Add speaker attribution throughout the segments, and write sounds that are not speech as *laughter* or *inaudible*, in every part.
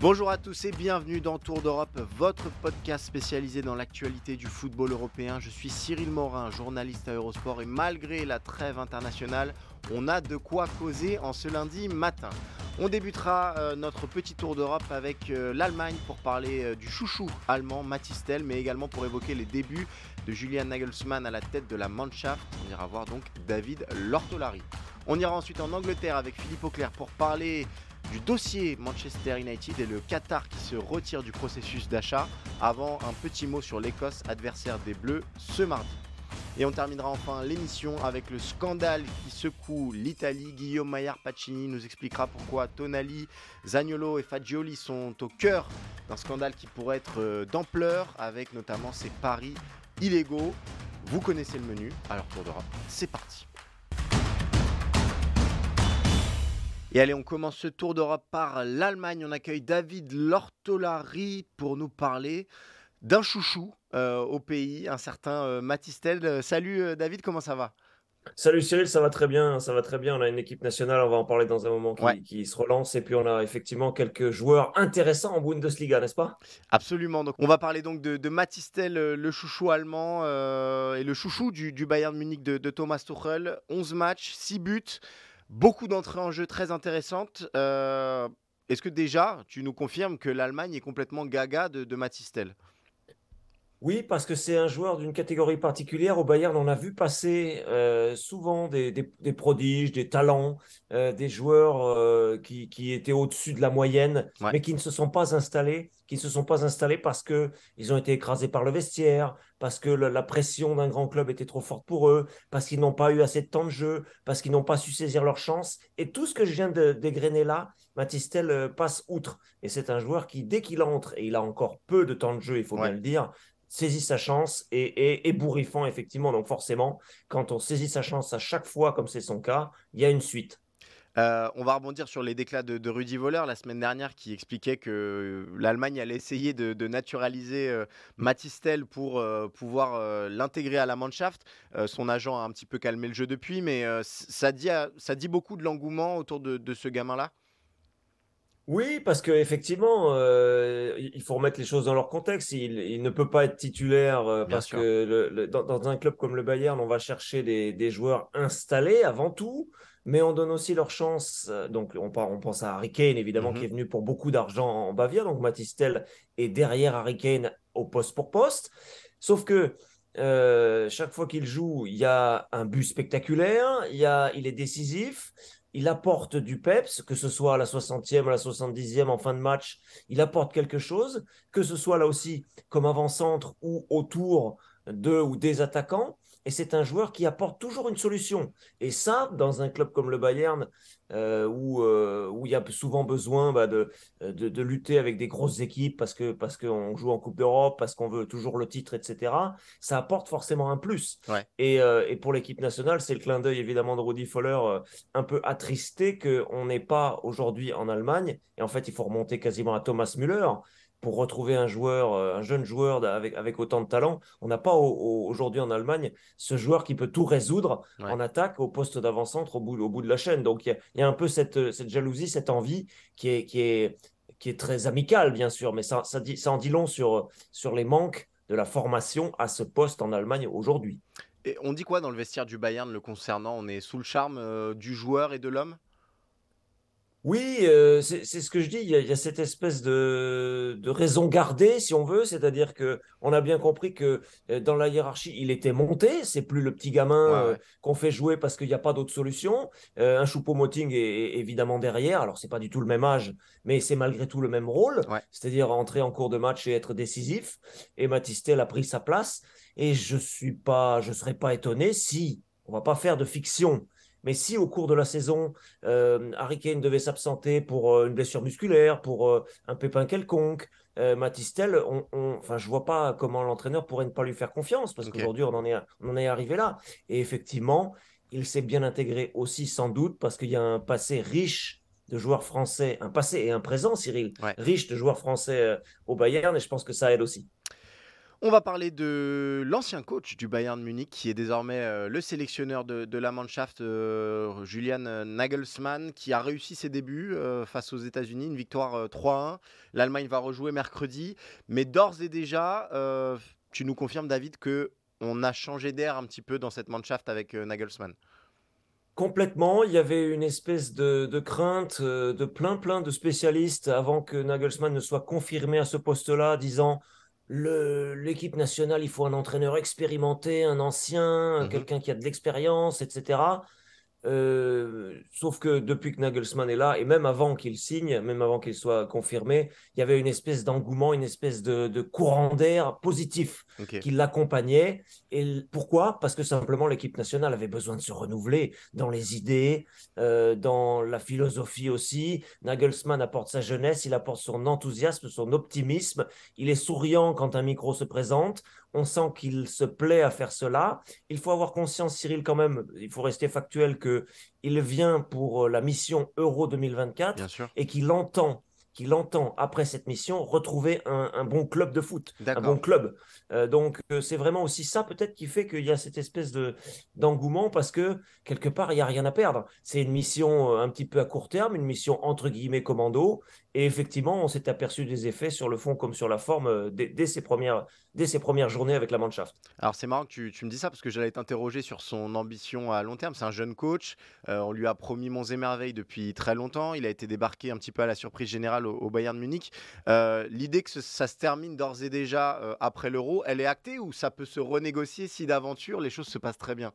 Speaker 1: Bonjour à tous et bienvenue dans Tour d'Europe, votre podcast spécialisé dans l'actualité du football européen. Je suis Cyril Morin, journaliste à Eurosport et malgré la trêve internationale, on a de quoi causer en ce lundi matin. On débutera euh, notre petit tour d'Europe avec euh, l'Allemagne pour parler euh, du chouchou allemand Matistel, mais également pour évoquer les débuts de Julian Nagelsmann à la tête de la Mannschaft. On ira voir donc David Lortolari. On ira ensuite en Angleterre avec Philippe Auclair pour parler du dossier Manchester United et le Qatar qui se retire du processus d'achat avant un petit mot sur l'Écosse, adversaire des Bleus, ce mardi. Et on terminera enfin l'émission avec le scandale qui secoue l'Italie. Guillaume Maillard Pacini nous expliquera pourquoi Tonali, Zagnolo et Fagioli sont au cœur d'un scandale qui pourrait être euh, d'ampleur avec notamment ces paris illégaux. Vous connaissez le menu, alors Tour d'Europe, c'est parti. Et allez, on commence ce tour d'Europe par l'Allemagne. On accueille David Lortolari pour nous parler d'un chouchou euh, au pays, un certain euh, Matistel. Euh, salut euh, David, comment ça va?
Speaker 2: Salut Cyril, ça va très bien, ça va très bien. On a une équipe nationale, on va en parler dans un moment qui,
Speaker 1: Ouais.
Speaker 2: qui se relance. Et puis on a effectivement quelques joueurs intéressants en Bundesliga, n'est-ce pas?
Speaker 1: Absolument. Donc, on va parler donc de, de Matistel, le chouchou allemand euh, et le chouchou du, du Bayern Munich de, de Thomas Tuchel. 11 matchs, 6 buts, beaucoup d'entrées en jeu très intéressantes. Euh, Est-ce que déjà, tu nous confirmes que l'Allemagne est complètement gaga de, de Matistel
Speaker 2: Oui, parce que c'est un joueur d'une catégorie particulière. Au Bayern, on a vu passer euh, souvent des, des- des prodiges, des talents, euh, des joueurs euh, qui, qui étaient au-dessus de la moyenne,
Speaker 1: Ouais.
Speaker 2: mais qui ne se sont pas installés, qui ne se sont pas installés parce que ils ont été écrasés par le vestiaire, parce que le- la pression d'un grand club était trop forte pour eux, parce qu'ils n'ont pas eu assez de temps de jeu, parce qu'ils n'ont pas su saisir leur chance. Et tout ce que je viens de dégrainer là, Matistel passe outre. Et c'est un joueur qui, dès qu'il entre, et il a encore peu de temps de jeu, il faut
Speaker 1: Ouais.
Speaker 2: bien le dire, saisit sa chance et est ébouriffant, effectivement. Donc, forcément, quand on saisit sa chance à chaque fois, comme c'est son cas, il y a une suite.
Speaker 1: Euh, on va rebondir sur les déclats de, Rudy Voller la semaine dernière qui expliquait que l'Allemagne allait essayer de, naturaliser euh, Matistel pour euh, pouvoir euh, l'intégrer à la Mannschaft. Euh, son agent a un petit peu calmé le jeu depuis, mais euh, ça, dit, ça dit beaucoup de l'engouement autour de, de ce gamin-là?
Speaker 2: Oui, parce qu'effectivement, il faut remettre les choses dans leur contexte. Il, il ne peut pas être titulaire euh, parce
Speaker 1: sûr.
Speaker 2: que le- le- dans, dans un club comme le Bayern, on va chercher des, des joueurs installés avant tout, mais on donne aussi leur chance. euh, Donc, on, on pense à Harry Kane, évidemment,
Speaker 1: Mhm.
Speaker 2: qui est venu pour beaucoup d'argent en Bavière. Donc, Matistel est derrière Harry Kane au poste pour poste. Sauf que euh, chaque fois qu'il joue, il y a un but spectaculaire, il, y a, il est décisif, il apporte du peps, que ce soit à la 60e, à la 70e, en fin de match, il apporte quelque chose, que ce soit là aussi comme avant-centre ou autour de ou des attaquants. Et c'est un joueur qui apporte toujours une solution. Et ça, dans un club comme le Bayern, euh, où, euh, où il y a souvent besoin bah, de, de, de lutter avec des grosses équipes parce que parce qu'on joue en Coupe d'Europe, parce qu'on veut toujours le titre, etc., ça apporte forcément un plus.
Speaker 1: Ouais.
Speaker 2: Et, euh, et pour l'équipe nationale, c'est le clin d'œil évidemment de Rudi Foller, un peu attristé qu'on n'est pas aujourd'hui en Allemagne. Et en fait, il faut remonter quasiment à Thomas Müller pour retrouver un joueur, euh, un jeune joueur avec, avec autant de talent. On n'a pas au- au- aujourd'hui en Allemagne ce joueur qui peut tout résoudre
Speaker 1: Ouais.
Speaker 2: en attaque au poste d'avant-centre au bout, au bout de la chaîne. Donc il y a, il y a un peu cette, cette jalousie, cette envie qui est, qui est, qui est très amicale, bien sûr, mais ça, ça, dit, ça en dit long sur, sur les manques de la formation à ce poste en Allemagne aujourd'hui.
Speaker 1: Et on dit quoi dans le vestiaire du Bayern le concernant? On est sous le charme euh, du joueur et de l'homme?
Speaker 2: Oui, euh, c'est ce que je dis. Il y a, il y a cette espèce de, de raison gardée, si on veut, c'est-à-dire que on a bien compris que euh, dans la hiérarchie, il était monté. C'est plus le petit gamin
Speaker 1: Ouais,
Speaker 2: euh, qu'on fait jouer parce qu'il n'y a pas d'autre solution. Euh, un Choupo-Moting est, est évidemment derrière. Alors c'est pas du tout le même âge, mais c'est malgré tout le même rôle,
Speaker 1: Ouais.
Speaker 2: c'est-à-dire entrer en cours de match et être décisif. Et Matistel a pris sa place. Et je suis pas, je serais pas étonné si on va pas faire de fiction. Mais si au cours de la saison, euh, Harry Kane devait s'absenter pour euh, une blessure musculaire, pour euh, un pépin quelconque. Matistel, on, on- enfin, je vois pas comment l'entraîneur pourrait ne pas lui faire confiance parce qu'aujourd'hui, on, en est, on en est arrivé là. Et effectivement, il s'est bien intégré aussi, sans doute, parce qu'il y a un passé riche de joueurs français, un passé et un présent, Cyril,
Speaker 1: Ouais.
Speaker 2: riche de joueurs français au Bayern, et je pense que ça aide aussi.
Speaker 1: On va parler de l'ancien coach du Bayern Munich, qui est désormais euh, le sélectionneur de, la Mannschaft, euh, Julian euh, Nagelsmann, qui a réussi ses débuts face aux États-Unis, une victoire euh, 3-1. L'Allemagne va rejouer mercredi, mais d'ores et déjà, tu nous confirmes, David, que on a changé d'air un petit peu dans cette Mannschaft avec Nagelsmann?
Speaker 2: Complètement, il y avait une espèce de, crainte de plein plein de spécialistes avant que Nagelsmann ne soit confirmé à ce poste-là, disant l'équipe nationale, il faut un entraîneur expérimenté, un ancien,
Speaker 1: Mhm.
Speaker 2: quelqu'un qui a de l'expérience, etc. Euh, sauf que depuis que Nagelsmann est là, et même avant qu'il signe, même avant qu'il soit confirmé, il y avait une espèce d'engouement, une espèce de, de courant d'air positif qui l'accompagnait. Et pourquoi? Parce que simplement l'équipe nationale avait besoin de se renouveler dans les idées, euh, dans la philosophie aussi. Nagelsmann apporte sa jeunesse, il apporte son enthousiasme, son optimisme. Il est souriant quand un micro se présente. On sent qu'il se plaît à faire cela. Il faut avoir conscience, Cyril, quand même, il faut rester factuel, que il vient pour euh, la mission Euro 2024
Speaker 1: Bien sûr.
Speaker 2: et qu'il entend, qu'il entend après cette mission retrouver un, un bon club de foot, un bon club. Euh, donc euh, c'est vraiment aussi ça peut-être qui fait qu'il y a cette espèce de d'engouement parce que quelque part il y a rien à perdre. C'est une mission euh, un petit peu à court terme, une mission entre guillemets commando. Et effectivement, on s'est aperçu des effets sur le fond comme sur la forme euh, dès, ses premières dès ses premières journées avec la Mannschaft.
Speaker 1: Alors c'est marrant que tu, me dis ça parce que j'allais t'interroger sur son ambition à long terme. C'est un jeune coach. Euh, on lui a promis monts et merveilles depuis très longtemps. Il a été débarqué un petit peu à la surprise générale au, Bayern Munich. Euh, L'idée que ça se termine d'ores et déjà après l'Euro, elle est actée ou ça peut se renégocier si d'aventure les choses se passent très bien?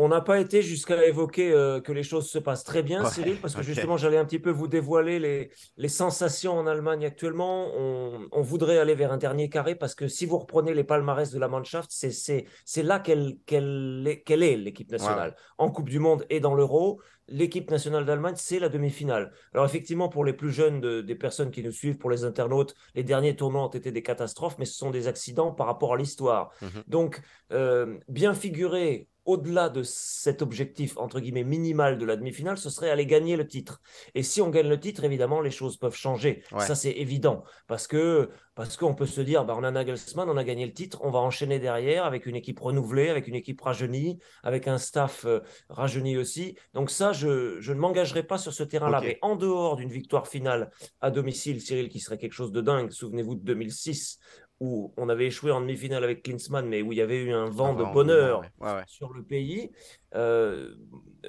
Speaker 2: On n'a pas été jusqu'à évoquer euh, que les choses se passent très bien,
Speaker 1: Ouais,
Speaker 2: Cyril, parce que justement, j'allais un petit peu vous dévoiler les, les sensations en Allemagne actuellement. On, on voudrait aller vers un dernier carré parce que si vous reprenez les palmarès de la Mannschaft, c'est, là qu'elle, est, l'équipe nationale. En Coupe du Monde et dans l'Euro, l'équipe nationale d'Allemagne, c'est la demi-finale. Alors effectivement, pour les plus jeunes de- des personnes qui nous suivent, pour les internautes, les derniers tournois ont été des catastrophes, mais ce sont des accidents par rapport à l'histoire.
Speaker 1: Mhm.
Speaker 2: Donc, euh, bien figurer au-delà de cet objectif, entre guillemets, minimal de la demi-finale, ce serait aller gagner le titre. Et si on gagne le titre, évidemment, les choses peuvent changer.
Speaker 1: Ouais.
Speaker 2: Ça, c'est évident. Parce que parce qu'on peut se dire, bah, on a Nagelsmann, on a gagné le titre, on va enchaîner derrière avec une équipe renouvelée, avec une équipe rajeunie, avec un staff euh, rajeuni aussi. Donc ça, je, je ne m'engagerai pas sur ce terrain-là. Mais en dehors d'une victoire finale à domicile, Cyril, qui serait quelque chose de dingue, souvenez-vous de 2006, où on avait échoué en demi-finale avec Klinsmann, mais où il y avait eu un vent
Speaker 1: Ah,
Speaker 2: de bonheur
Speaker 1: ouais, ouais, ouais.
Speaker 2: sur le pays, euh,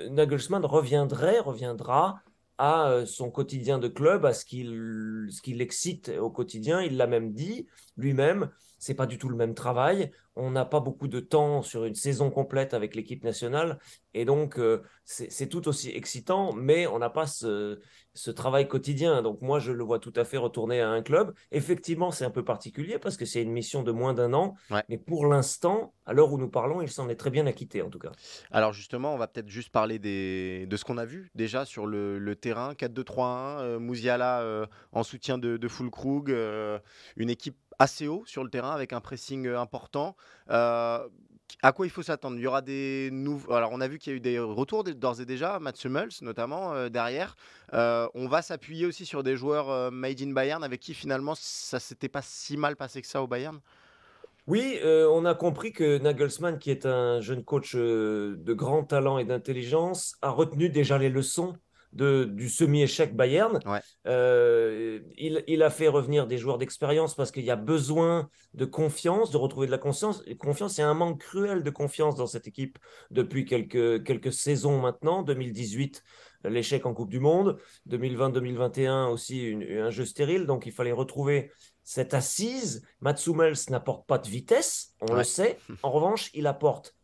Speaker 2: Nagelsmann reviendrait, reviendra à euh, son quotidien de club, à ce qu'il ce qui l'excite au quotidien. Il l'a même dit lui-même. C'est pas du tout le même travail. On n'a pas beaucoup de temps sur une saison complète avec l'équipe nationale, et donc euh, c'est tout aussi excitant, mais on n'a pas ce, ce travail quotidien. Donc moi, je le vois tout à fait retourner à un club. Effectivement, c'est un peu particulier parce que c'est une mission de moins d'un an,
Speaker 1: Ouais.
Speaker 2: mais pour l'instant, à l'heure où nous parlons, il s'en est très bien acquitté en tout cas.
Speaker 1: Alors justement, on va peut-être juste parler des, de ce qu'on a vu déjà sur le, le terrain. 4-2-3-1, euh, Mouziala euh, en soutien de, de Fulkrug, euh, une équipe assez haut sur le terrain avec un pressing euh, important. Euh, à quoi il faut s'attendre? Il y aura des nouveaux. Alors, on a vu qu'il y a eu des retours d'ores et déjà, Mats Hummels notamment euh, derrière. On va s'appuyer aussi sur des joueurs made in Bayern avec qui finalement ça s'était pas si mal passé que ça au Bayern?
Speaker 2: Oui, on a compris que Nagelsmann, qui est un jeune coach de grand talent et d'intelligence, a retenu déjà les leçons de, du semi-échec Bayern. Euh, il, il, a fait revenir des joueurs d'expérience parce qu'il y a besoin de confiance, de retrouver de la confiance. Et confiance, il y a un manque cruel de confiance dans cette équipe depuis quelques, quelques saisons maintenant. 2018, l'échec en Coupe du Monde. 2020-2021 aussi un jeu stérile. Donc il fallait retrouver cette assise. Matsumels n'apporte pas de vitesse, on le sait. En revanche, il apporte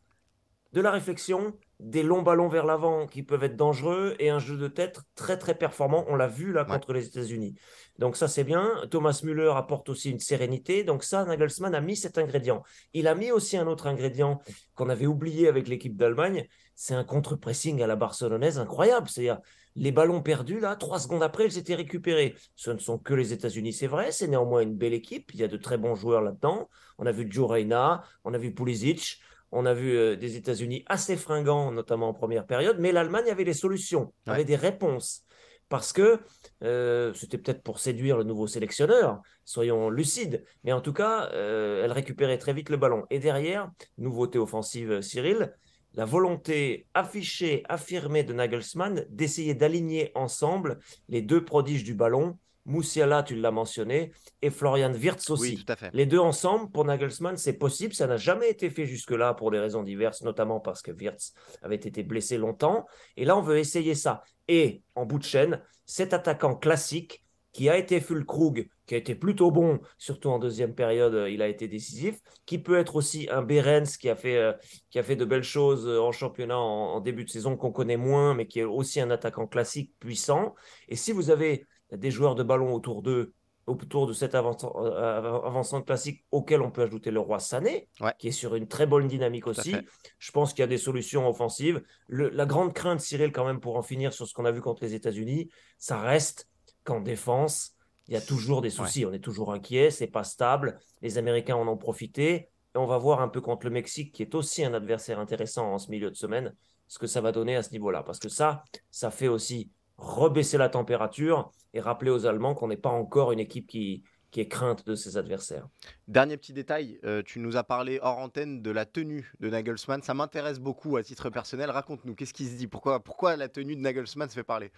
Speaker 2: de la réflexion, des longs ballons vers l'avant qui peuvent être dangereux et un jeu de tête très très performant. On l'a vu là contre les États-Unis. Donc ça c'est bien. Thomas Müller apporte aussi une sérénité. Donc ça, Nagelsmann a mis cet ingrédient. Il a mis aussi un autre ingrédient qu'on avait oublié avec l'équipe d'Allemagne. C'est un contre-pressing à la barcelonaise incroyable. C'est-à-dire les ballons perdus, là, trois secondes après, ils étaient récupérés. Ce ne sont que les États-Unis, c'est vrai. C'est néanmoins une belle équipe. Il y a de très bons joueurs là-dedans. On a vu Joe Reina, on a vu Pulisic, on a vu euh, des États-Unis assez fringants, notamment en première période. Mais l'Allemagne avait des solutions, avait des réponses. Parce que euh, c'était peut-être pour séduire le nouveau sélectionneur, soyons lucides. Mais en tout cas, euh, elle récupérait très vite le ballon. Et derrière, nouveauté offensive, Cyril, la volonté affichée, affirmée de Nagelsmann d'essayer d'aligner ensemble les deux prodiges du ballon, Moussiala, tu l'as mentionné, et Florian Wirtz aussi.
Speaker 1: tout à fait.
Speaker 2: Les deux ensemble, pour Nagelsmann, c'est possible. Ça n'a jamais été fait jusque-là pour des raisons diverses, notamment parce que Wirtz avait été blessé longtemps. Et là, on veut essayer ça. Et en bout de chaîne, cet attaquant classique qui a été Fulkrug, qui a été plutôt bon, surtout en deuxième période, euh, il a été décisif, qui peut être aussi un Berens qui a fait, euh, qui a fait de belles choses euh, en championnat en, début de saison qu'on connaît moins, mais qui est aussi un attaquant classique puissant. Et si vous avez des joueurs de ballon autour d'eux, autour de cet avançant, classique auquel on peut ajouter le roi Sané, qui est sur une très bonne dynamique aussi. Je pense qu'il y a des solutions offensives. la grande crainte, Cyril, quand même, pour en finir sur ce qu'on a vu contre les États-Unis, ça reste qu'en défense, il y a toujours des soucis. On est toujours inquiet, c'est pas stable. Les Américains en ont profité. Et on va voir un peu contre le Mexique, qui est aussi un adversaire intéressant en ce milieu de semaine, ce que ça va donner à ce niveau-là. Parce que ça, ça fait aussi rebaisser la température et rappeler aux Allemands qu'on n'est pas encore une équipe qui, qui est crainte de ses adversaires.
Speaker 1: Dernier petit détail, euh, tu nous as parlé hors antenne de la tenue de Nagelsmann. Ça m'intéresse beaucoup à titre personnel. Raconte-nous, qu'est-ce qui se dit? Pourquoi, pourquoi la tenue de Nagelsmann se fait parler?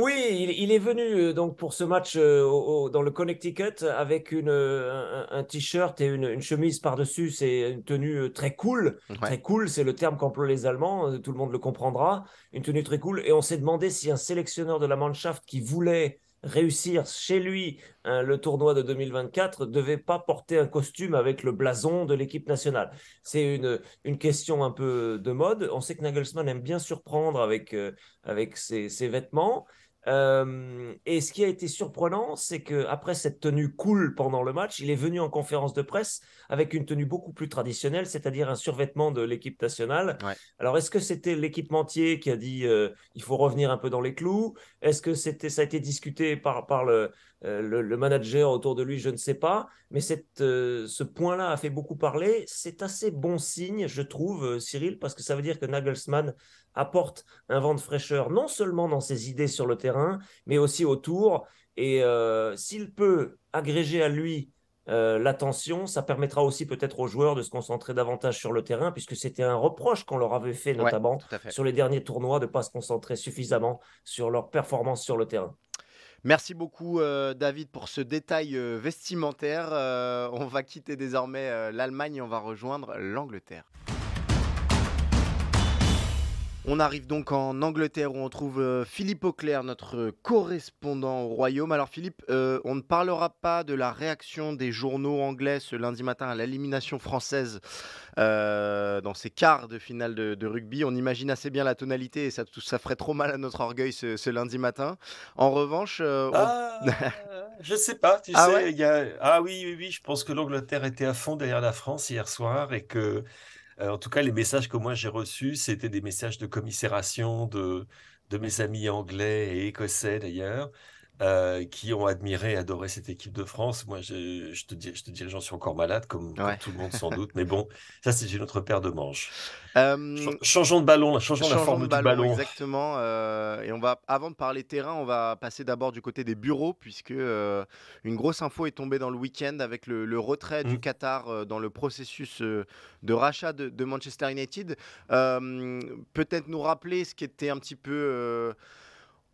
Speaker 2: Oui, il, est venu euh, donc pour ce match euh, dans le Connecticut avec une, euh, un, t-shirt et une, chemise par-dessus. C'est une tenue très cool. Très cool, c'est le terme qu'emploient les Allemands. Tout le monde le comprendra. Une tenue très cool. Et on s'est demandé si un sélectionneur de la Mannschaft qui voulait réussir chez lui hein, le tournoi de 2024 devait pas porter un costume avec le blason de l'équipe nationale. C'est une, une question un peu de mode. On sait que Nagelsmann aime bien surprendre avec, avec ses, ses vêtements. Euh, et ce qui a été surprenant, c'est qu'après cette tenue cool pendant le match, il est venu en conférence de presse avec une tenue beaucoup plus traditionnelle, c'est-à-dire un survêtement de l'équipe nationale. Alors, est-ce que c'était l'équipementier qui a dit euh, il faut revenir un peu dans les clous? Est-ce que c'était ça a été discuté par, par le, euh, le, manager autour de lui, je ne sais pas. Mais cette, ce point-là a fait beaucoup parler. C'est assez bon signe, je trouve, Cyril, parce que ça veut dire que Nagelsmann apporte un vent de fraîcheur, non seulement dans ses idées sur le terrain, mais aussi autour. Et euh, s'il peut agréger à lui euh, l'attention, ça permettra aussi peut-être aux joueurs de se concentrer davantage sur le terrain, puisque c'était un reproche qu'on leur avait fait notamment sur les derniers tournois de ne pas se concentrer suffisamment sur leur performance sur le terrain.
Speaker 1: Merci beaucoup euh, David pour ce détail vestimentaire. on va quitter désormais l'Allemagne et on va rejoindre l'Angleterre. On arrive donc en Angleterre où on trouve euh, Philippe Auclair, notre correspondant au Royaume. Alors Philippe, euh, on ne parlera pas de la réaction des journaux anglais ce lundi matin à l'élimination française euh, dans ces quarts de finale de, rugby. On imagine assez bien la tonalité et ça, ça ferait trop mal à notre orgueil ce, lundi matin. En revanche...
Speaker 3: Ah, *laughs* je sais pas, tu ah sais, ah oui, oui, oui, je pense que l'Angleterre était à fond derrière la France hier soir et que euh, en tout cas, les messages que moi j'ai reçus, c'était des messages de commisération de, de mes amis anglais et écossais d'ailleurs, euh, qui ont admiré, adoré cette équipe de France. Moi, je, je te, dis, je te dirais, j'en suis encore malade, comme, tout le monde sans *laughs* doute. Mais bon, ça, c'est une autre paire de manches. Euh, changeons de ballon, changeons, la forme du ballon.
Speaker 1: Exactement. Euh, et on va, avant de parler terrain, on va passer d'abord du côté des bureaux, puisque une grosse info est tombée dans le week-end avec le, retrait du mmh. Qatar dans le processus de rachat de, de Manchester United. Peut-être nous rappeler ce qui était un petit peu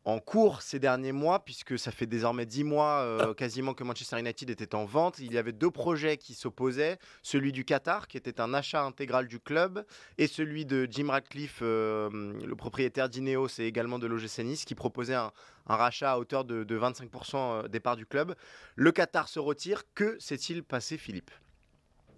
Speaker 1: en cours ces derniers mois, puisque ça fait désormais dix mois euh, quasiment que Manchester United était en vente. Il y avait deux projets qui s'opposaient, celui du Qatar, qui était un achat intégral du club, et celui de Jim Radcliffe, euh, le propriétaire d'Ineos et également de l'OGC qui proposait un, rachat à hauteur de, de 25% euh, des parts du club. Le Qatar se retire. Que s'est-il passé, Philippe?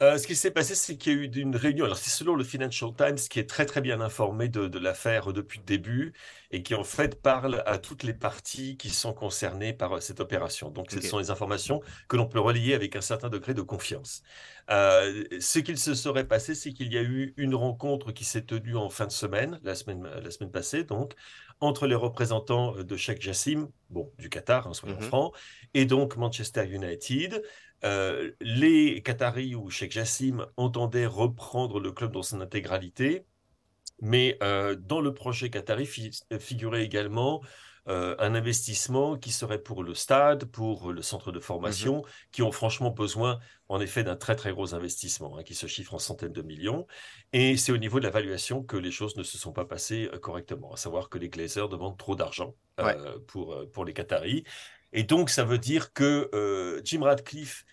Speaker 3: Euh, ce qui s'est passé, c'est qu'il y a eu une réunion. Alors, c'est selon le Financial Times qui est très très bien informé de, l'affaire depuis le début et qui en fait parle à toutes les parties qui sont concernées par euh, cette opération. Donc, ce sont les informations que l'on peut relier avec un certain degré de confiance. Euh, ce qu'il se serait passé, c'est qu'il y a eu une rencontre qui s'est tenue en fin de semaine, la semaine, la semaine passée, donc, entre les représentants de Sheikh Jassim, bon, du Qatar, hein, soyons francs, et donc Manchester United. Euh, les Qataris ou Sheikh Jassim entendaient reprendre le club dans son intégralité, mais euh, dans le projet qatari figurait également euh, un investissement qui serait pour le stade, pour le centre de formation, mmh qui ont franchement besoin, en effet, d'un très très gros investissement, hein, qui se chiffre en centaines de millions. Et c'est au niveau de la valuation que les choses ne se sont pas passées correctement, à savoir que les Glazers demandent trop d'argent pour, pour les Qataris. Et donc, ça veut dire que euh, Jim Radcliffe,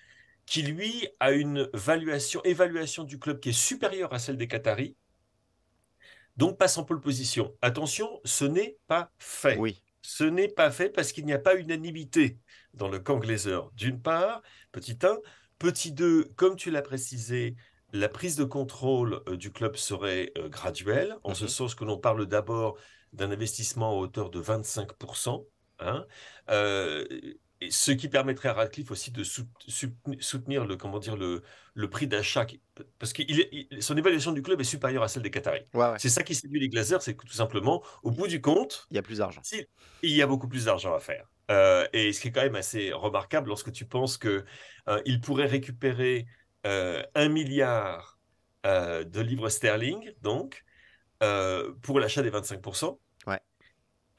Speaker 3: qui lui a une évaluation, du club qui est supérieure à celle des Qataris, donc passe en pole position. Attention, ce n'est pas fait.
Speaker 1: Oui.
Speaker 3: Ce n'est pas fait parce qu'il n'y a pas unanimité dans le camp Glazer. D'une part, petit 1. Petit 2, comme tu l'as précisé, la prise de contrôle euh, du club serait euh, graduelle, en ce mhm. sens que l'on parle d'abord d'un investissement à hauteur de 25%. Hein, euh, ce qui permettrait à Radcliffe aussi de soutenir le, comment dire, le, le prix d'achat, parce que son évaluation du club est supérieure à celle des Qataris. C'est ça qui séduit les Glazers, c'est que tout simplement, au bout du compte,
Speaker 1: il y a plus d'argent.
Speaker 3: il y a beaucoup plus d'argent à faire. Euh, et ce qui est quand même assez remarquable lorsque tu penses que euh, il pourrait récupérer un milliard de livres sterling, donc, pour l'achat des 25%.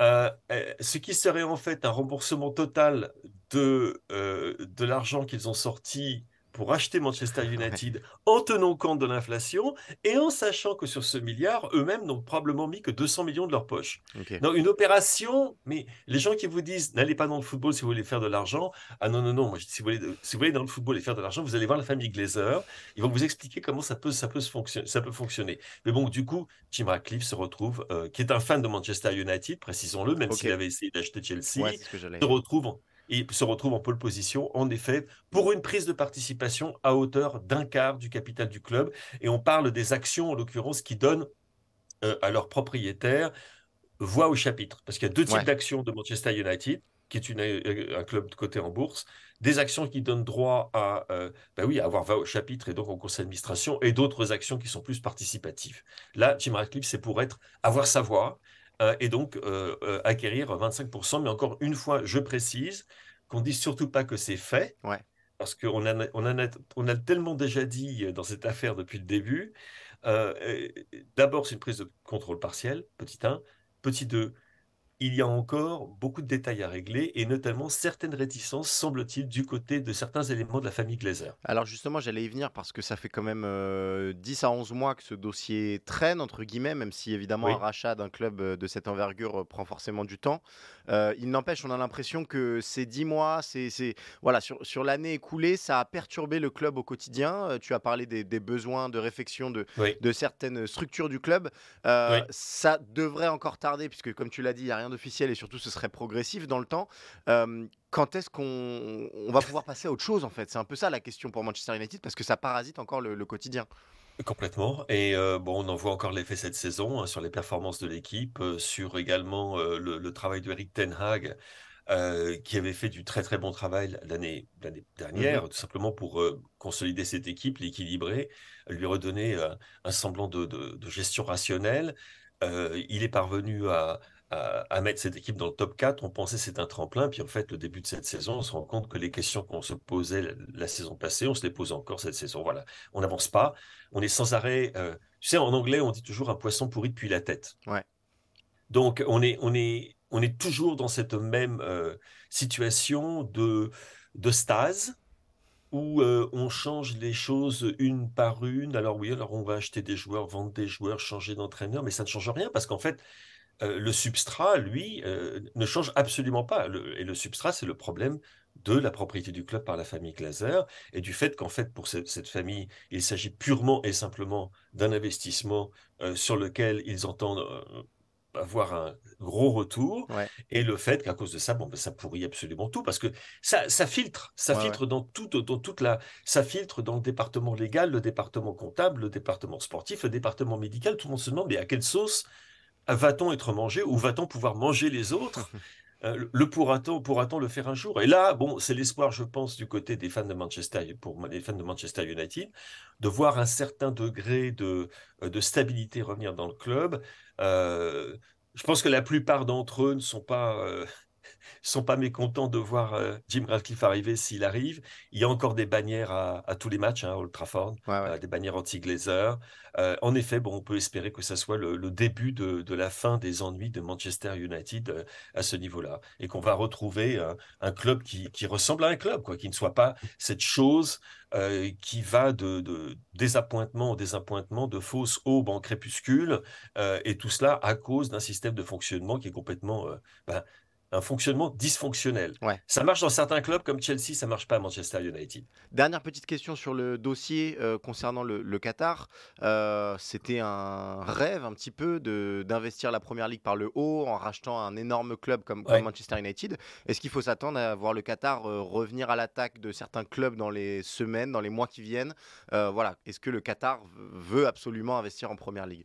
Speaker 3: Euh, euh, ce qui serait en fait un remboursement total de, euh, de l'argent qu'ils ont sorti pour acheter Manchester United en tenant compte de l'inflation et en sachant que sur ce milliard, eux-mêmes n'ont probablement mis que 200 millions de leur poche. Donc une opération, mais les gens qui vous disent n'allez pas dans le football si vous voulez faire de l'argent, ah non, non, non, moi, si, vous voulez, si vous voulez dans le football et faire de l'argent, vous allez voir la famille Glazer, ils vont vous expliquer comment ça peut, ça peut, se fonctionner, ça peut fonctionner. Mais bon, du coup, Jim Ratcliffe se retrouve, euh, qui est un fan de Manchester United, précisons-le, même s'il avait essayé d'acheter Chelsea, se retrouve il se retrouve en pole position, en effet, pour une prise de participation à hauteur d'un quart du capital du club. Et on parle des actions, en l'occurrence, qui donnent euh, à leurs propriétaires voix au chapitre. Parce qu'il y a deux types d'actions de Manchester United, qui est une, euh, un club de côté en bourse, des actions qui donnent droit à, euh, bah oui, avoir voix au chapitre et donc au conseil d'administration, et d'autres actions qui sont plus participatives. Là, Jim Ratcliffe, c'est pour être, avoir sa voix, euh, et donc euh, euh, acquérir 25%. Mais encore une fois, je précise qu'on ne dit surtout pas que c'est fait. Parce qu'on a, on a, on a tellement déjà dit dans cette affaire depuis le début. D'abord, c'est une prise de contrôle partiel, petit 1. Petit 2, il y a encore beaucoup de détails à régler et notamment certaines réticences, semble-t-il, du côté de certains éléments de la famille Glazer.
Speaker 1: Alors justement, j'allais y venir parce que ça fait quand même 10 euh, à 11 mois que ce dossier traîne, entre guillemets, même si évidemment un rachat d'un club euh, de cette envergure euh, prend forcément du temps. il n'empêche, on a l'impression que ces 10 mois, c'est, voilà, sur, sur l'année écoulée, ça a perturbé le club au quotidien. tu as parlé des, besoins de réflexion de, de certaines structures du club. Ça devrait encore tarder, puisque comme tu l'as dit, il n'y a rien officiel et surtout ce serait progressif dans le temps. quand est-ce qu'on va pouvoir passer à autre chose en fait? C'est un peu ça la question pour Manchester United parce que ça parasite encore le, quotidien.
Speaker 3: Complètement. Et bon, on en voit encore l'effet cette saison hein, sur les performances de l'équipe, sur également le, travail de Eric Ten Hag, qui avait fait du très très bon travail l'année dernière, mmh tout simplement pour consolider cette équipe, l'équilibrer, lui redonner un semblant de, de gestion rationnelle. il est parvenu à, à, mettre cette équipe dans le top 4. On pensait c'est un tremplin, puis en fait, le début de cette saison, on se rend compte que les questions qu'on se posait la, saison passée, on se les pose encore cette saison. Voilà, on n'avance pas, on est sans arrêt. Euh, tu sais, en anglais, on dit toujours un poisson pourri depuis la tête.
Speaker 1: Ouais.
Speaker 3: Donc, on est, on est, on est toujours dans cette même euh, situation de, de stase où euh, on change les choses une par une. Alors oui, alors on va acheter des joueurs, vendre des joueurs, changer d'entraîneur, mais ça ne change rien parce qu'en fait, le substrat, lui, ne change absolument pas. et le substrat, c'est le problème de la propriété du club par la famille Glaser et du fait qu'en fait, pour cette, famille, il s'agit purement et simplement d'un investissement sur lequel ils entendent avoir un gros retour et le fait qu'à cause de ça bon ben, ça pourrit absolument tout parce que ça, ça filtre ça filtre dans tout dans toute la ça filtre dans le département légal le département comptable le département sportif le département médical. Tout le monde se demande mais à quelle sauce va-t-on être mangé ou va-t-on pouvoir manger les autres? *laughs* Euh, le pourra-t-on pourra le faire un jour? Et là, bon, c'est l'espoir, je pense, du côté des fans de Manchester, pour les fans de Manchester United, de voir un certain degré de, euh, de stabilité revenir dans le club. Euh, je pense que la plupart d'entre eux ne sont pas, sont pas mécontents de voir euh, Jim Radcliffe arriver s'il arrive. Il y a encore des bannières à, tous les matchs, hein, à Old Trafford, euh, des bannières anti-Glazer. Euh, en effet, bon, on peut espérer que ça soit le, début de, la fin des ennuis de Manchester United à ce niveau-là, et qu'on va retrouver un club qui, ressemble à un club, quoi, qui ne soit pas cette chose qui va de, désappointement en désappointement, de fausse aube en crépuscule, et tout cela à cause d'un système de fonctionnement qui est complètement ben, un fonctionnement dysfonctionnel. Ça marche dans certains clubs comme Chelsea, ça marche pas à Manchester United.
Speaker 1: Dernière petite question sur le dossier euh, concernant le, Qatar. Euh, c'était un rêve un petit peu d'investir la Première Ligue par le haut en rachetant un énorme club comme, Manchester United. Est-ce qu'il faut s'attendre à voir le Qatar euh, revenir à l'attaque de certains clubs dans les semaines, dans les mois qui viennent? Voilà. Est-ce que le Qatar veut absolument investir en Première Ligue?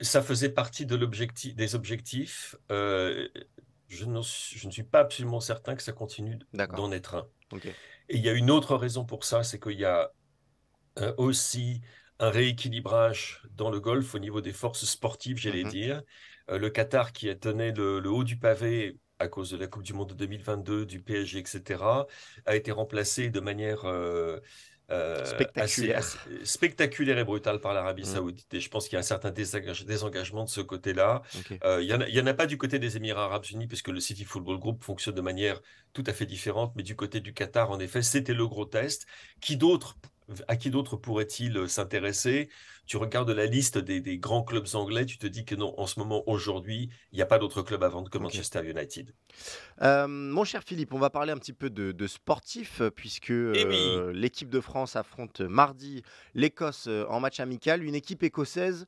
Speaker 3: Ça faisait partie de des objectifs je, ne suis pas absolument certain que ça continue d'en être un. Et il y a une autre raison pour ça, c'est qu'il y a euh, aussi un rééquilibrage dans le golf au niveau des forces sportives, j'allais mm-hmm. dire. Euh, le Qatar qui a tenu le, haut du pavé à cause de la Coupe du Monde de 2022, du PSG, etc., a été remplacé de manière euh,
Speaker 1: euh, spectaculaire.
Speaker 3: spectaculaire et brutal par l'Arabie mm. Saoudite. Et je pense qu'il y a un certain désengagement de ce côté-là. Euh, il n'y en, a pas du côté des Émirats Arabes Unis, puisque le City Football Group fonctionne de manière tout à fait différente. Mais du côté du Qatar, en effet, c'était le gros test. Qui d'autre à qui d'autre pourrait-il euh, s'intéresser? Tu regardes la liste des, grands clubs anglais, tu te dis que non, en ce moment, aujourd'hui, il n'y a pas d'autre club à vendre que Manchester United.
Speaker 1: Euh, mon cher Philippe, on va parler un petit peu de, de sportif, euh, puisque eh l'équipe de France affronte mardi l'Écosse en match amical, une équipe écossaise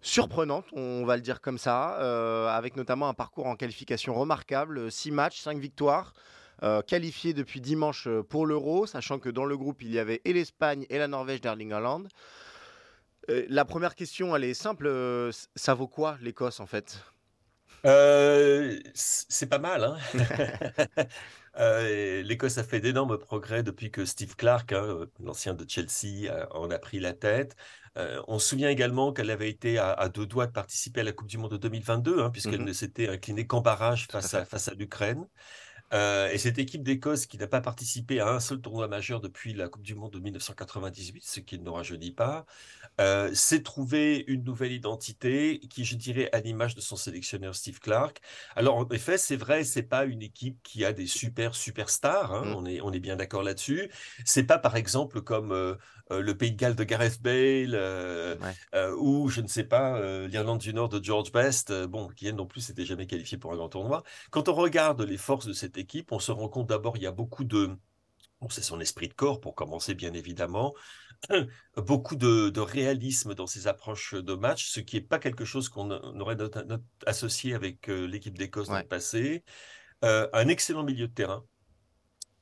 Speaker 1: surprenante, on va le dire comme ça, avec notamment un parcours en qualification remarquable, 6 matchs, 5 victoires. Euh, qualifié depuis dimanche euh, pour l'Euro, sachant que dans le groupe, il y avait et l'Espagne et la Norvège d'Erling Haaland. Euh, la première question, elle est simple. ça vaut quoi l'Écosse en fait?
Speaker 3: C'est pas mal. Hein *laughs* *laughs* L'Écosse a fait d'énormes progrès depuis que Steve Clark, hein, l'ancien de Chelsea, en a pris la tête. on se souvient également qu'elle avait été à, deux doigts de participer à la Coupe du Monde de 2022, hein, puisqu'elle mm-hmm. ne s'était inclinée qu'en barrage face face à l'Ukraine. Euh, et cette équipe d'Écosse qui n'a pas participé à un seul tournoi majeur depuis la Coupe du Monde de 1998, ce qui ne rajeunit pas, euh, s'est trouvé une nouvelle identité qui, je dirais, à l'image de son sélectionneur Steve Clark. Alors, en effet, c'est vrai, c'est pas une équipe qui a des super superstars, hein, mmh. on, est, on est bien d'accord là-dessus. C'est pas, par exemple, comme euh, le Pays de Galles de Gareth Bale ou, je ne sais pas, l'Irlande du Nord de George Best, bon, qui elle non plus s'était jamais qualifié pour un grand tournoi. Quand on regarde les forces de cette équipe, on se rend compte d'abord, il y a beaucoup de... Bon, c'est son esprit de corps pour commencer, bien évidemment. *clears throat* beaucoup de, réalisme dans ses approches de match, ce qui n'est pas quelque chose qu'on aurait associé avec euh, l'équipe d'Écosse dans le passé. Euh, un excellent milieu de terrain.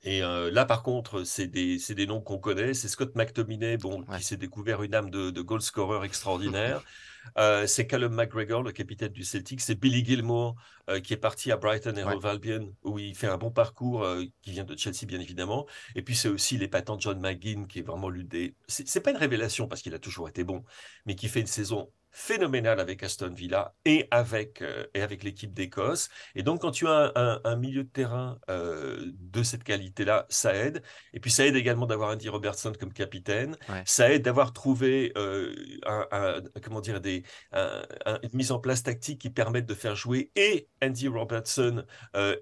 Speaker 3: Et euh, là, par contre, c'est des, des, noms qu'on connaît. C'est Scott McTominay, bon, qui s'est découvert une âme de, de goal scorer extraordinaire. *laughs* Euh, c'est Callum McGregor, le capitaine du Celtic. C'est Billy Gilmore, euh, qui est parti à Brighton et Hove Albion, où il fait un bon parcours, qui vient de Chelsea, bien évidemment. Et puis, c'est aussi l'épatant John McGinn, qui est vraiment l'une des. C'est pas une révélation, parce qu'il a toujours été bon, mais qui fait une saison phénoménal avec Aston Villa et avec, euh, et avec l'équipe d'Écosse. Et donc, quand tu as un, milieu de terrain euh, de cette qualité-là, ça aide. Et puis, ça aide également d'avoir Andy Robertson comme capitaine. Ça aide d'avoir trouvé euh, un, comment dire, des, une mise en place tactique qui permette de faire jouer et Andy Robertson,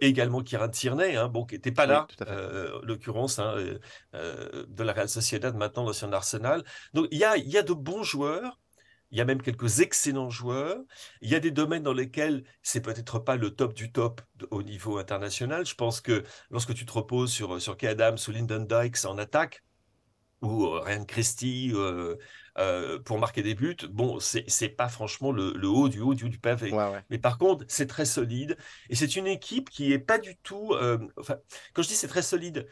Speaker 3: également Kieran Tierney, hein, bon, qui n'était pas là, l'occurrence hein, de la Real Sociedad, maintenant l'ancien Arsenal. Donc, il y a, y a de bons joueurs Il y a même quelques excellents joueurs. Il y a des domaines dans lesquels c'est peut-être pas le top du top au niveau international. Je pense que lorsque tu te reposes sur, sur Kay Adams ou Lyndon Dykes en attaque, ou euh, Ryan Christie euh, euh, pour marquer des buts, bon, c'est pas franchement le, haut du haut du, du pavé. Mais par contre, c'est très solide. Et c'est une équipe qui est pas du tout. enfin, quand je dis c'est très solide,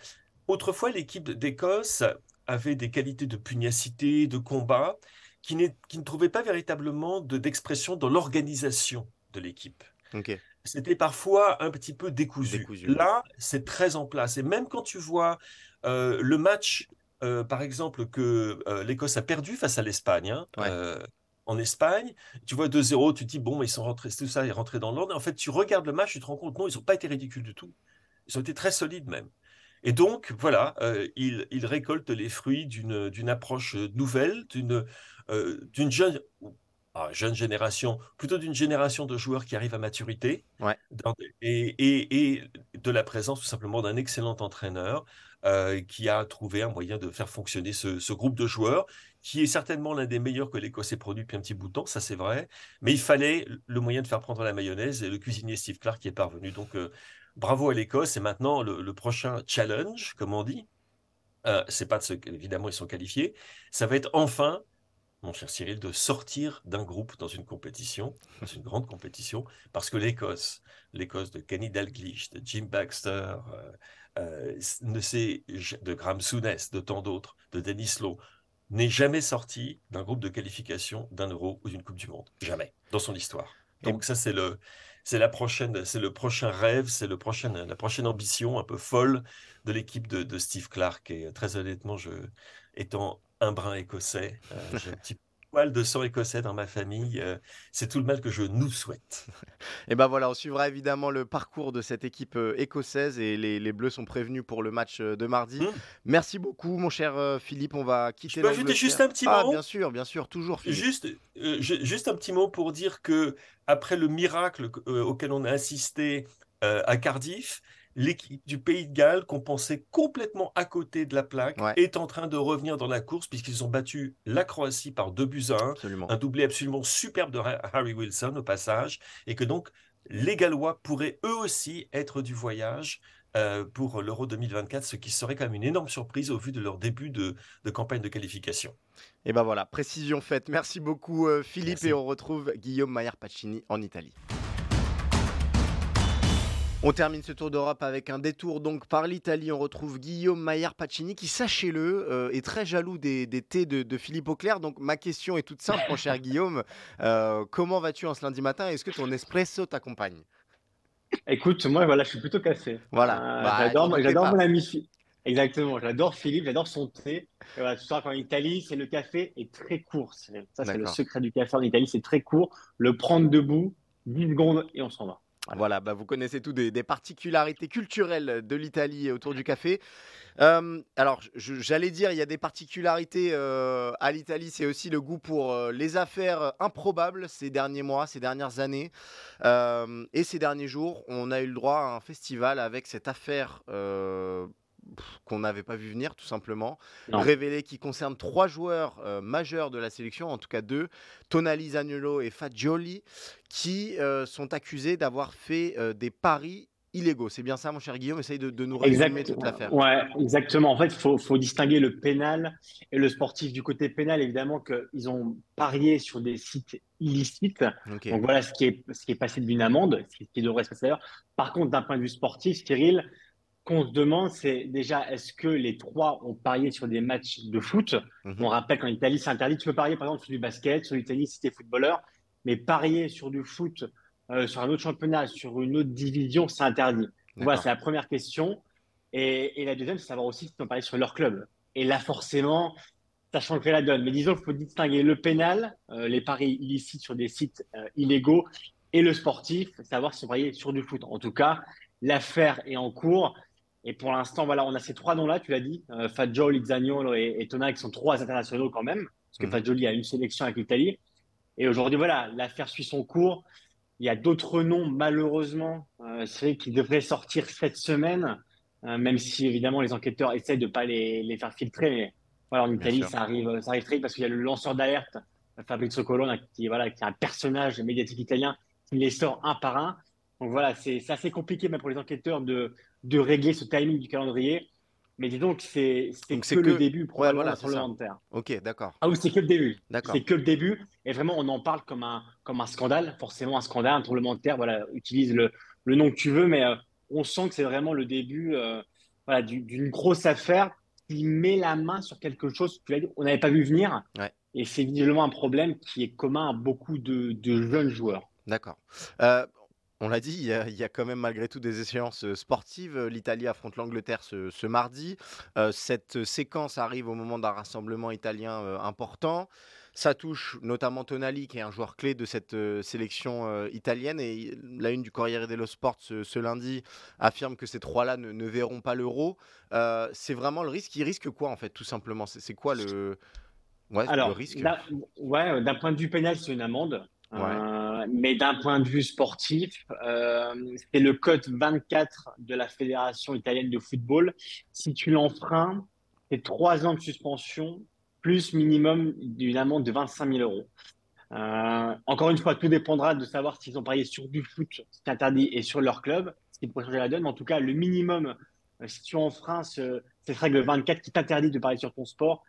Speaker 3: autrefois, l'équipe d'Écosse avait des qualités de pugnacité, de combat, qui, qui ne trouvaient pas véritablement d'expression dans l'organisation de l'équipe. C'était parfois un petit peu décousu. Là, c'est très en place. Et même quand tu vois le match euh, par exemple, que euh, l'Écosse a perdu face à l'Espagne. Hein, euh, en Espagne, tu vois 2-0, tu te dis, bon, ils sont rentrés, tout ça est rentré dans l'ordre. En fait, tu regardes le match, tu te rends compte, non, ils n'ont pas été ridicules du tout. Ils ont été très solides même. Et donc, voilà, ils, récoltent les fruits d'une approche nouvelle, d'une jeune, ah, jeune génération, plutôt d'une génération de joueurs qui arrivent à maturité, et, de la présence tout simplement d'un excellent entraîneur euh, qui a trouvé un moyen de faire fonctionner ce, groupe de joueurs, qui est certainement l'un des meilleurs que l'Écosse ait produit depuis un petit bout de temps, ça c'est vrai, mais il fallait le moyen de faire prendre la mayonnaise, et le cuisinier Steve Clark qui est parvenu. Donc euh, bravo à l'Écosse, et maintenant le, prochain challenge, comme on dit, euh, c'est pas de ce évidemment ils sont qualifiés, ça va être enfin mon cher Cyril, de sortir d'un groupe dans une compétition, dans une grande compétition, parce que l'Écosse, l'Écosse de Kenny Dalglish, de Jim Baxter, euh, ne sait, de Graham Souness, de tant d'autres, de Dennis Lowe, n'est jamais sorti d'un groupe de qualification d'un euro ou d'une Coupe du Monde. Jamais, dans son histoire. Donc ça, c'est le, c'est la prochaine, c'est le prochain rêve, c'est le prochain, la prochaine ambition un peu folle de l'équipe de, de, Steve Clark. Et très honnêtement, je, étant un brin écossais, euh, j'ai un petit poil de sang écossais dans ma famille. Euh, c'est tout le mal que je nous souhaite. *laughs*
Speaker 1: et ben voilà, on suivra évidemment le parcours de cette équipe euh, écossaise et les, Bleus sont prévenus pour le match de mardi. Mmh. Merci beaucoup, mon cher Philippe. On va quitter. Je
Speaker 3: peux ajouter juste un petit ah,
Speaker 1: mot. Bien sûr, bien sûr, toujours.
Speaker 3: Juste, juste un petit mot pour dire que après le miracle auquel on a assisté à Cardiff l'équipe du Pays de Galles, qu'on pensait complètement à côté de la plaque, est en train de revenir dans la course puisqu'ils ont battu la Croatie par deux buts à un. Un doublé absolument superbe de Harry Wilson au passage. Et que donc, les Gallois pourraient eux aussi être du voyage. Euh, pour l'Euro 2024, ce qui serait quand même une énorme surprise au vu de leur début de, campagne de qualification.
Speaker 1: Et ben voilà, précision faite. Merci beaucoup euh, Philippe et on retrouve Guillaume Maillard Pacini en Italie. On termine ce tour d'Europe avec un détour donc par l'Italie. On retrouve Guillaume Maillard Pacini qui, sachez-le, euh, est très jaloux des, thés de, Philippe Auclair. Donc ma question est toute simple, mon cher *laughs* Guillaume. Euh, comment vas-tu en ce lundi matin Est-ce que ton espresso t'accompagne?
Speaker 4: Écoute, moi voilà, je suis plutôt cassé.
Speaker 1: Voilà.
Speaker 4: Euh, bah, j'adore, mon ami. Exactement, j'adore Philippe, j'adore son thé. Et voilà, tu sais qu'en Italie, c'est le café est très court. Ça, c'est le secret du café en Italie, c'est très court. Le prendre debout, 10 secondes et on s'en va.
Speaker 1: Voilà, bah, vous connaissez tout des, particularités culturelles de l'Italie autour du café. Euh, alors, j'allais dire, il y a des particularités euh, à l'Italie, c'est aussi le goût pour euh, les affaires improbables ces derniers mois, ces dernières années. et ces derniers jours, on a eu le droit à un festival avec cette affaire qu'on n'avait pas vu venir, tout simplement. Révélé qui concerne trois joueurs euh, majeurs de la sélection, en tout cas deux, Tonali Zaniolo et Fagioli, qui euh, sont accusés d'avoir fait euh, des paris illégaux. C'est bien ça, mon cher Guillaume? Essaye de, de nous résumer toute l'affaire.
Speaker 4: Ouais, exactement. En fait, il faut, distinguer le pénal et le sportif. Du côté pénal, évidemment, qu'ils ont parié sur des sites illicites. Donc voilà ce qui est, ce qui est passé d'une amende, ce qui devrait se passer d'ailleurs. Par contre, d'un point de vue sportif, Cyril, qu'on se demande, c'est déjà, est-ce que les trois ont parié sur des matchs de foot? Mhm. On rappelle qu'en Italie, c'est interdit. Tu peux parier, par exemple, sur du basket, sur du tennis si tu es footballeur, mais parier sur du foot, euh, sur un autre championnat, sur une autre division, c'est interdit. Voilà, c'est la première question. Et, la deuxième, c'est savoir aussi si tu parié sur leur club. Et là, forcément, ça changerait la donne. Mais disons qu'il faut distinguer le pénal, euh, les paris illicites sur des sites euh, illégaux, et le sportif, savoir si on parié sur du foot. En tout cas, l'affaire est en cours. Et pour l'instant, voilà, on a ces trois noms-là, tu l'as dit, euh, Fagioli, Zagnolo et, et Tona, qui sont trois internationaux quand même, parce que mmh. Fagioli a une sélection avec l'Italie. Et aujourd'hui, voilà, l'affaire suit son cours. Il y a d'autres noms, malheureusement, euh, qui devraient sortir cette semaine, euh, même si évidemment les enquêteurs essaient de ne pas les, les, faire filtrer. Mais voilà, en Italie, ça arrive, ça arrive très vite parce qu'il y a le lanceur d'alerte Fabrizio Colonna, qui, voilà, qui est un personnage médiatique italien, qui les sort un par un. Donc voilà, c'est assez compliqué même pour les enquêteurs de, de régler ce timing du calendrier. Mais disons que c'est que, le début pour ouais, voilà, terre.
Speaker 1: Ok, d'accord.
Speaker 4: Ah oui, c'est que le début. C'est que le début. Et vraiment, on en parle comme un, comme un scandale, forcément un scandale, un tremblement de terre. Voilà, utilise le, le nom que tu veux, mais euh, on sent que c'est vraiment le début euh, voilà, d'une grosse affaire qui met la main sur quelque chose qu'on n'avait pas vu venir. Et c'est visiblement un problème qui est commun à beaucoup de, de jeunes joueurs.
Speaker 1: D'accord. Euh, on l'a dit, il y, a, quand même malgré tout des échéances euh, sportives. L'Italie affronte l'Angleterre ce, mardi. Euh, cette séquence arrive au moment d'un rassemblement italien euh, important. Ça touche notamment Tonali, qui est un joueur clé de cette sélection italienne. Et la une du Corriere dello Sport ce, lundi affirme que ces trois-là ne, verront pas l'euro. c'est vraiment le risque. Ils risquent quoi, en fait, tout simplement? C'est quoi le,
Speaker 4: ouais, le risque? D'un point de vue pénal, c'est une amende. Euh, mais d'un point de vue sportif, euh, c'est le code 24 de la Fédération italienne de football. Si tu l'enfreins, c'est trois ans de suspension plus minimum d'une amende de 25 000 euros. Euh, encore une fois, tout dépendra de savoir s'ils ont parié sur du foot, c'est interdit, et sur leur club, ce qui pourrait changer la donne. en tout cas, le minimum, si tu enfreins cette règle 24 qui t'interdit de parier sur ton sport,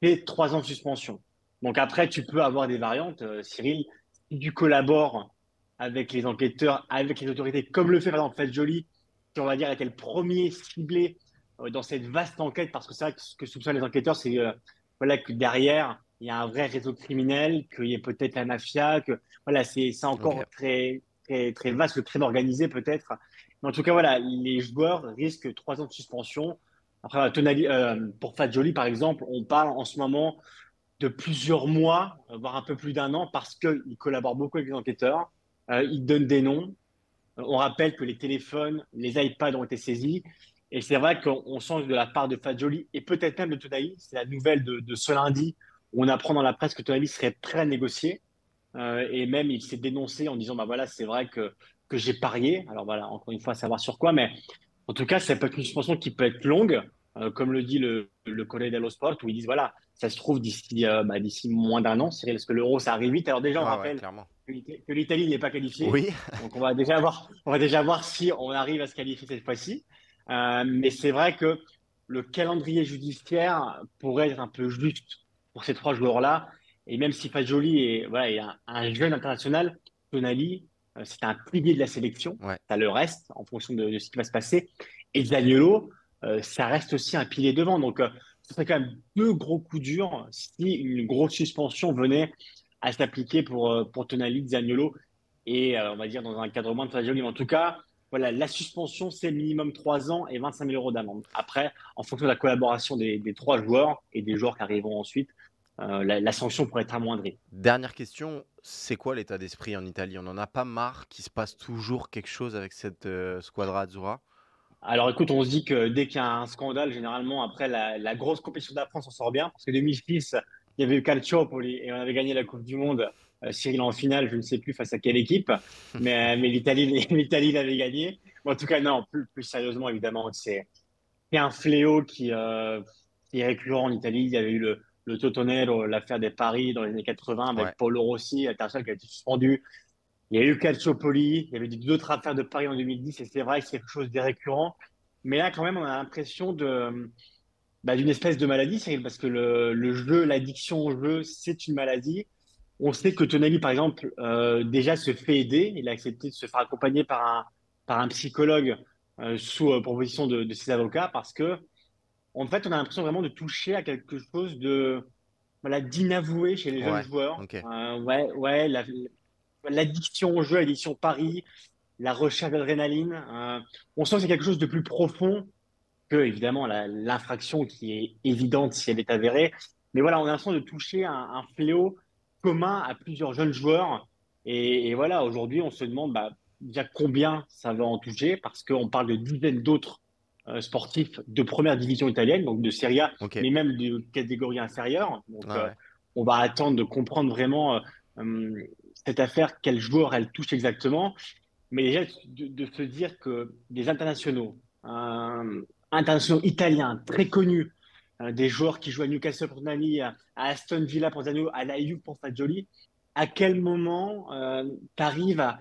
Speaker 4: c'est trois ans de suspension. Donc après, tu peux avoir des variantes, Cyril si tu collabores avec les enquêteurs, avec les autorités, comme le fait par exemple Fête Jolie, qui on va dire était le premier ciblé euh, dans cette vaste enquête, parce que c'est vrai que ce que soupçonnent les enquêteurs, c'est euh, voilà, que derrière, il y a un vrai réseau criminel, qu'il y ait peut-être la mafia, que voilà, c'est encore très, très, très vaste, le crime organisé peut-être. Mais en tout cas, voilà, les joueurs risquent trois ans de suspension. Après, euh, pour Fat Jolie, par exemple, on parle en ce moment de plusieurs mois, voire un peu plus d'un an, parce qu'il collabore beaucoup avec les enquêteurs. Euh, il donne des noms. Euh, on rappelle que les téléphones, les iPads ont été saisis. Et c'est vrai qu'on sent de la part de Fadjoli et peut-être même de Tonali, c'est la nouvelle de, ce lundi, où on apprend dans la presse que Tonali serait prêt à négocier. Euh, et même, il s'est dénoncé en disant bah voilà, c'est vrai que, que j'ai parié. Alors voilà, encore une fois, savoir sur quoi. Mais en tout cas, ça peut une suspension qui peut être longue, comme le dit le, le collègue dello Sport, où ils disent voilà, ça se trouve d'ici euh, bah, d'ici moins d'un an, Cyril, parce que l'euro, ça arrive vite. Alors déjà, on ah rappelle que l'Italie n'est pas qualifiée.
Speaker 1: Oui.
Speaker 4: Donc on va déjà voir, on va déjà voir si on arrive à se qualifier cette fois-ci. Euh, mais c'est vrai que le calendrier judiciaire pourrait être un peu juste pour ces trois joueurs-là. Et même si Fajoli est, voilà, est un, jeune international, Tonali, euh, c'est un pilier de la sélection. Ça le reste en fonction de, ce qui va se passer. Et Zaniolo, ça reste aussi un pilier devant. Donc ce serait quand même deux gros coups durs si une grosse suspension venait à s'appliquer pour, euh, pour Tonali, Zaniolo et euh, on va dire dans un cadre moins de Mais en tout cas, voilà, la suspension, c'est minimum 3 ans et 25 000 euros d'amende. Après, en fonction de la collaboration des, trois joueurs et des joueurs qui arriveront ensuite, euh, la, sanction pourrait être amoindrie.
Speaker 1: Dernière question, c'est quoi l'état d'esprit en Italie? On n'en a pas marre qu'il se passe toujours quelque chose avec cette squadra Azzurra?
Speaker 4: Alors écoute, on se dit que dès qu'il y a un scandale, généralement, après la, grosse compétition de la France, on sort bien. Parce que 2006, il y avait eu Calciopoli et on avait gagné la Coupe du Monde. Euh, Cyril en finale, je ne sais plus face à quelle équipe, *laughs* mais, mais l'Italie, *laughs* l'Italie l'avait gagné. en tout cas, non, plus, plus sérieusement, évidemment, c'est, un fléau qui, euh, qui, est récurrent en Italie. Il y avait eu le, le l'affaire des paris dans les années 80 avec Paulo Rossi, international qui a été suspendu. Il y a eu Calciopoli, il y avait d'autres affaires de Paris en 2010, et c'est vrai que c'est quelque chose de récurrent. Mais là, quand même, on a l'impression de, bah, d'une espèce de maladie, parce que le, le jeu, l'addiction au jeu, c'est une maladie. On sait que Tonali, par exemple, euh, déjà se fait aider. Il a accepté de se faire accompagner par un, par un psychologue euh, sous euh, proposition de, de, ses avocats, parce que, en fait, on a l'impression vraiment de toucher à quelque chose de voilà, d'inavoué chez les jeunes joueurs. ouais, ouais, la, l'addiction au jeu, l'addiction Paris, la recherche d'adrénaline. Euh, on sent que c'est quelque chose de plus profond que, évidemment, l'infraction qui est évidente si elle est avérée. Mais voilà, on a l'impression de toucher un, fléau commun à plusieurs jeunes joueurs. Et, voilà, aujourd'hui, on se demande bah, déjà combien ça va en toucher, parce qu'on parle de dizaines d'autres euh, sportifs de première division italienne, donc de Serie A, mais même de catégories inférieures. Donc, euh, on va attendre de comprendre vraiment cette affaire, quel joueur elle touche exactement. Mais déjà, de, se dire que des internationaux, internationaux italiens très connus, des joueurs qui jouent à Newcastle pour Nani, à, Aston Villa pour Zano, à la Juve pour Fagioli, à quel moment tu arrives à,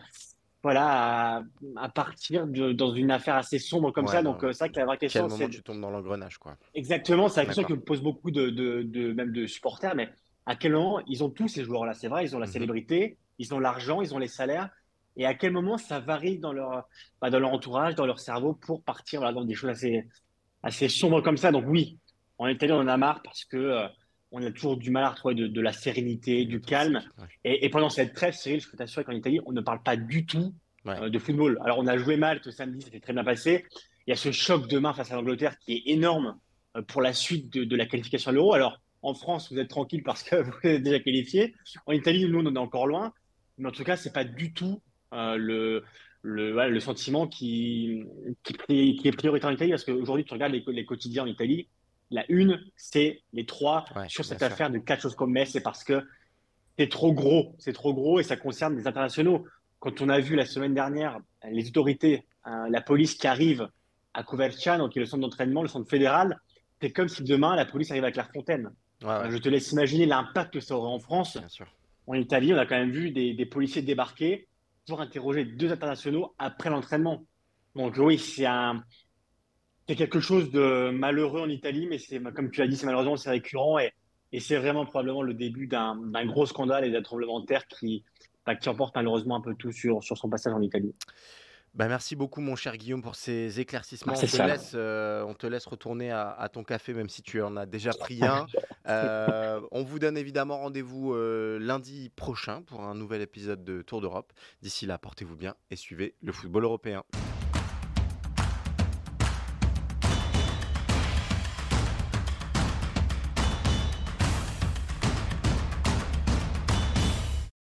Speaker 4: voilà, à, partir de, dans une affaire assez sombre comme ça? Donc, c'est ça que la vraie question,
Speaker 1: c'est. tu tombes dans l'engrenage, quoi.
Speaker 4: Exactement, c'est la question que me pose beaucoup de, de, même de supporters, mais à quel moment ils ont tous ces joueurs-là? C'est vrai, ils ont la mmh célébrité, ils ont l'argent, ils ont les salaires, et à quel moment ça varie dans leur, bah, dans leur entourage, dans leur cerveau pour partir voilà, dans des choses assez, assez sombres comme ça? Donc, oui, en Italie, on en a marre parce que. Euh, on a toujours du mal à retrouver de, la sérénité, du calme. Et, pendant cette trêve, Cyril, je peux t'assurer qu'en Italie, on ne parle pas du tout euh, de football. Alors, on a joué mal ce samedi, c'était très bien passé. Il y a ce choc demain face à l'Angleterre qui est énorme euh, pour la suite de, la qualification à l'Euro. Alors, en France, vous êtes tranquille parce que *laughs* vous êtes déjà qualifié. En Italie, nous, on en est encore loin. Mais en tout cas, c'est pas du tout euh, le, le, le, sentiment qui, qui, est prioritaire en Italie parce qu'aujourd'hui, tu regardes les, les, quotidiens en Italie, la une, c'est les trois sur cette affaire de quatre choses comme Metz, c'est parce que c'est trop gros, c'est trop gros et ça concerne des internationaux. Quand on a vu la semaine dernière les autorités, hein, la police qui arrive à Coverciano, qui est le centre d'entraînement, le centre fédéral, c'est comme si demain la police arrive à Clairefontaine. Ouais, Je te laisse imaginer l'impact que ça aurait en France. En Italie, on a quand même vu des, policiers débarquer pour interroger deux internationaux après l'entraînement. Donc oui, c'est quelque chose de malheureux en Italie, mais c'est, comme tu as dit, c'est malheureusement c'est récurrent et, c'est vraiment probablement le début d'un, gros scandale et d'un tremblement de terre qui, bah, emporte malheureusement un peu tout sur son passage en Italie.
Speaker 1: Bah merci beaucoup mon cher Guillaume pour ces éclaircissements. on, te laisse, euh, on, te laisse, retourner à, ton café même si tu en as déjà *laughs* pris un. Euh, on vous donne évidemment rendez-vous euh, lundi prochain pour un nouvel épisode de Tour d'Europe. D'ici là, portez-vous bien et suivez le football européen.